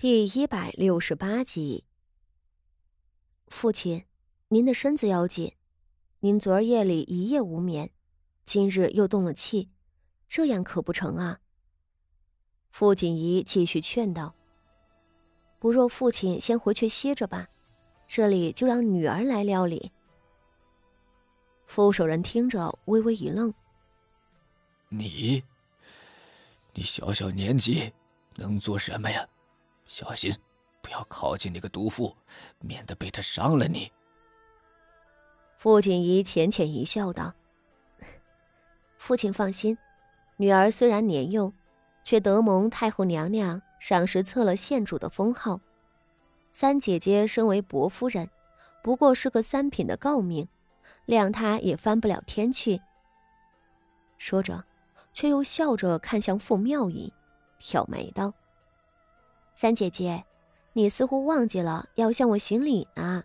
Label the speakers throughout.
Speaker 1: 第一百六十八集，父亲，您的身子要紧，您昨儿夜里一夜无眠，今日又动了气，这样可不成啊。傅锦仪继续劝道：“不若父亲先回去歇着吧，这里就让女儿来料理。”傅守仁听着微微一愣：“
Speaker 2: 你，你小小年纪能做什么呀？”小心，不要靠近那个毒妇，免得被他伤了你。
Speaker 1: 傅锦仪浅浅一笑，道：“父亲放心，女儿虽然年幼，却得蒙太后娘娘赏识册了县主的封号。三姐姐身为薄夫人，不过是个三品的诰命，谅她也翻不了天去。”说着，却又笑着看向傅妙仪，挑眉道。三姐姐，你似乎忘记了要向我行礼呢。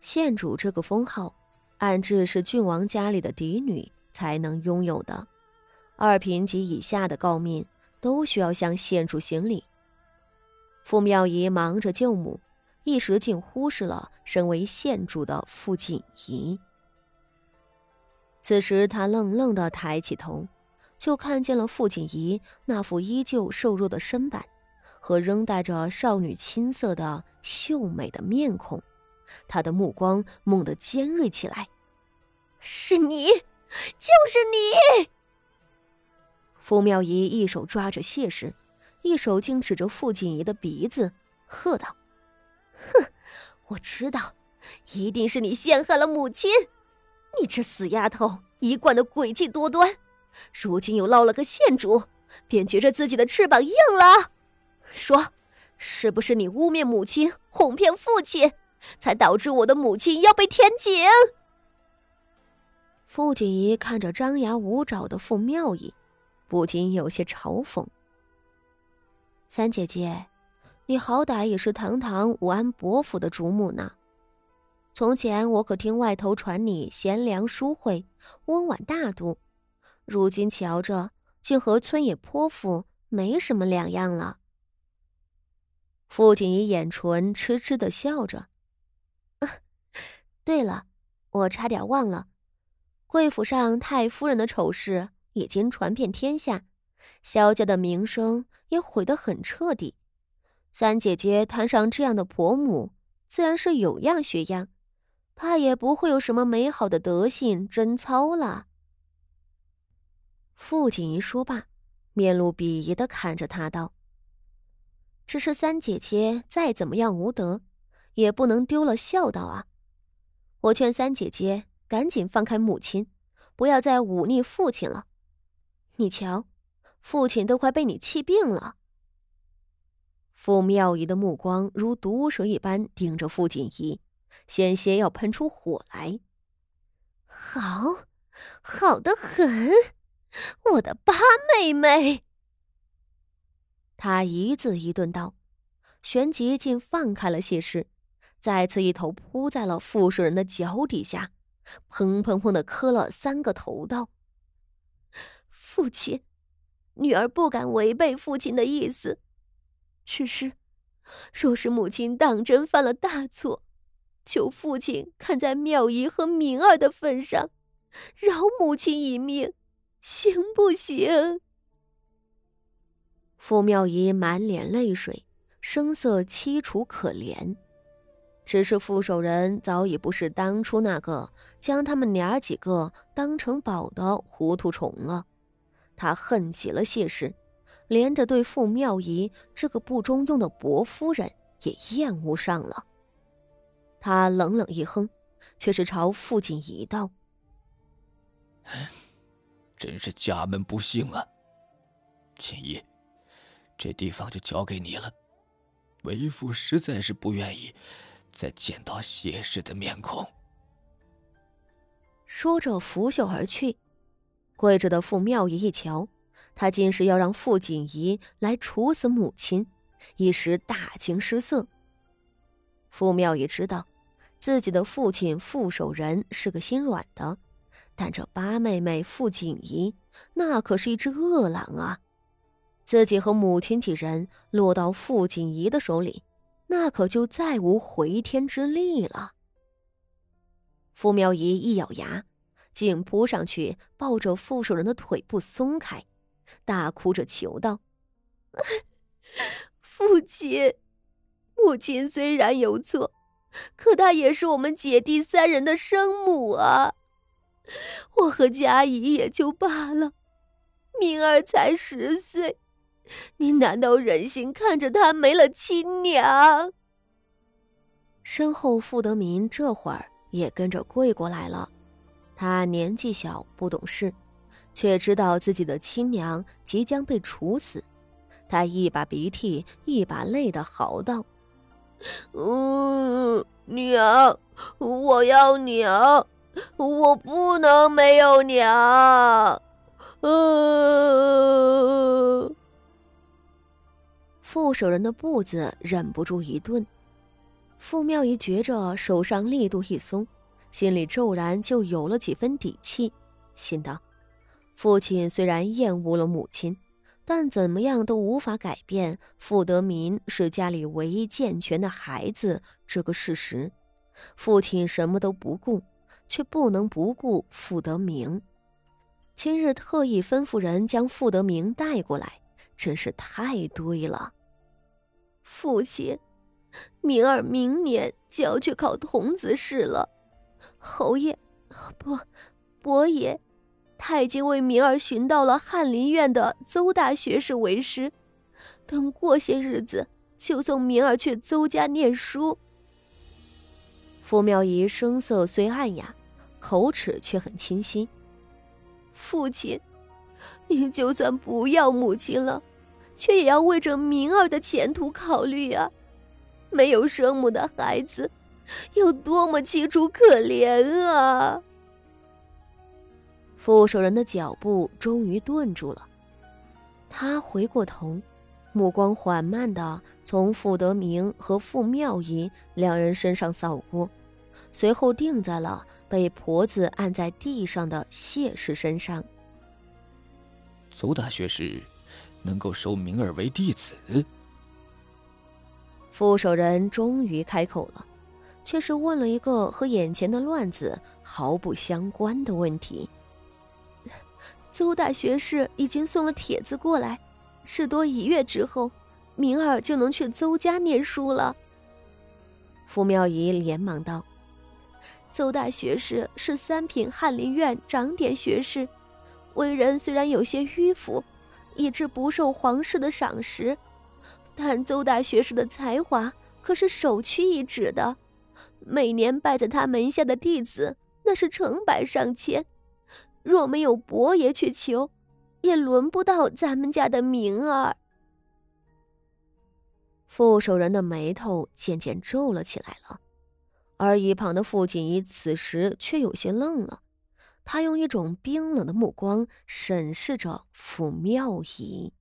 Speaker 1: 县主这个封号，暗指是郡王家里的嫡女才能拥有的，二品及以下的诰命都需要向县主行礼。傅妙仪忙着救母，一时竟忽视了身为县主的傅锦仪。此时，他愣愣的抬起头，就看见了傅锦仪那副依旧瘦弱的身板。和仍带着少女青涩的秀美的面孔，他的目光猛地尖锐起来。
Speaker 3: 是你，就是你！
Speaker 1: 傅妙仪一手抓着谢氏，一手竟指着傅锦仪的鼻子，喝道：“
Speaker 3: 哼，我知道，一定是你陷害了母亲！你这死丫头，一贯的诡计多端，如今又捞了个县主，便觉着自己的翅膀硬了。”说，是不是你污蔑母亲，哄骗父亲，才导致我的母亲要被填井？
Speaker 1: 傅锦仪看着张牙舞爪的傅妙仪，不禁有些嘲讽：“三姐姐，你好歹也是堂堂武安伯府的主母呢。从前我可听外头传你贤良淑惠、温婉大度，如今瞧着，竟和村野泼妇没什么两样了。”傅锦仪眼唇痴痴的笑着。对了，我差点忘了，贵府上太夫人的丑事已经传遍天下，萧家的名声也毁得很彻底。三姐姐摊上这样的婆母，自然是有样学样，怕也不会有什么美好的德性贞操了。傅锦仪说罢，面露鄙夷的看着他道。只是三姐姐再怎么样无德，也不能丢了孝道啊！我劝三姐姐赶紧放开母亲，不要再忤逆父亲了。你瞧，父亲都快被你气病了。傅妙仪的目光如毒蛇一般盯着傅锦仪，险些要喷出火来。
Speaker 3: 好，好的很，我的八妹妹。
Speaker 1: 他一字一顿道，旋即竟放开了谢氏，再次一头扑在了傅守仁的脚底下，砰砰砰的磕了三个头，道：“
Speaker 3: 父亲，女儿不敢违背父亲的意思，只是，若是母亲当真犯了大错，求父亲看在妙仪和明儿的份上，饶母亲一命，行不行？”
Speaker 1: 傅妙仪满脸泪水，声色凄楚可怜。只是傅守仁早已不是当初那个将他们娘几个当成宝的糊涂虫了。他恨极了谢氏，连着对傅妙仪这个不中用的薄夫人也厌恶上了。他冷冷一哼，却是朝傅锦仪道：“
Speaker 2: 真是家门不幸啊，锦仪。”这地方就交给你了，为父实在是不愿意再见到谢氏的面孔。
Speaker 1: 说着拂袖而去，跪着的傅妙仪一瞧，他竟是要让傅锦仪来处死母亲，一时大惊失色。傅妙仪知道自己的父亲傅守仁是个心软的，但这八妹妹傅锦仪那可是一只恶狼啊！自己和母亲几人落到傅锦仪的手里，那可就再无回天之力了。傅妙仪一咬牙，竟扑上去抱着傅守仁的腿不松开，大哭着求道：“
Speaker 3: 父亲，母亲虽然有错，可她也是我们姐弟三人的生母啊！我和佳怡也就罢了，明儿才十岁，你难道忍心看着他没了亲娘？”
Speaker 1: 身后，傅德民这会儿。也跟着跪过来了。他年纪小，不懂事，却知道自己的亲娘即将被处死。他一把鼻涕一把泪的嚎道：“
Speaker 3: 嗯，娘，我要娘，我不能没有娘。”嗯。
Speaker 1: 副手人的步子忍不住一顿。傅妙仪觉着手上力度一松，心里骤然就有了几分底气，心道：父亲虽然厌恶了母亲，但怎么样都无法改变傅德民是家里唯一健全的孩子这个事实。父亲什么都不顾，却不能不顾傅德明。今日特意吩咐人将傅德明带过来，真是太对了。
Speaker 3: 父亲。明儿明年就要去考童子试了，侯爷，不，伯爷，他已经为明儿寻到了翰林院的邹大学士为师，等过些日子就送明儿去邹家念书。
Speaker 1: 傅妙仪声色虽暗哑，口齿却很清晰。
Speaker 3: 父亲，您就算不要母亲了，却也要为着明儿的前途考虑啊。没有生母的孩子，有多么凄楚可怜啊！
Speaker 1: 副手人的脚步终于顿住了，他回过头，目光缓慢的从傅德明和傅妙仪两人身上扫过，随后定在了被婆子按在地上的谢氏身上。
Speaker 2: 邹大学士，能够收明儿为弟子。
Speaker 1: 副手人终于开口了，却是问了一个和眼前的乱子毫不相关的问题。
Speaker 3: 邹大学士已经送了帖子过来，至多一月之后，明儿就能去邹家念书了。
Speaker 1: 傅妙仪连忙道：“
Speaker 3: 邹大学士是三品翰林院长典学士，为人虽然有些迂腐，以致不受皇室的赏识。”但邹大学士的才华可是首屈一指的，每年拜在他门下的弟子那是成百上千，若没有伯爷去求，也轮不到咱们家的明儿。
Speaker 1: 副手人的眉头渐渐皱了起来了，而一旁的傅锦衣此时却有些愣了，他用一种冰冷的目光审视着府庙仪。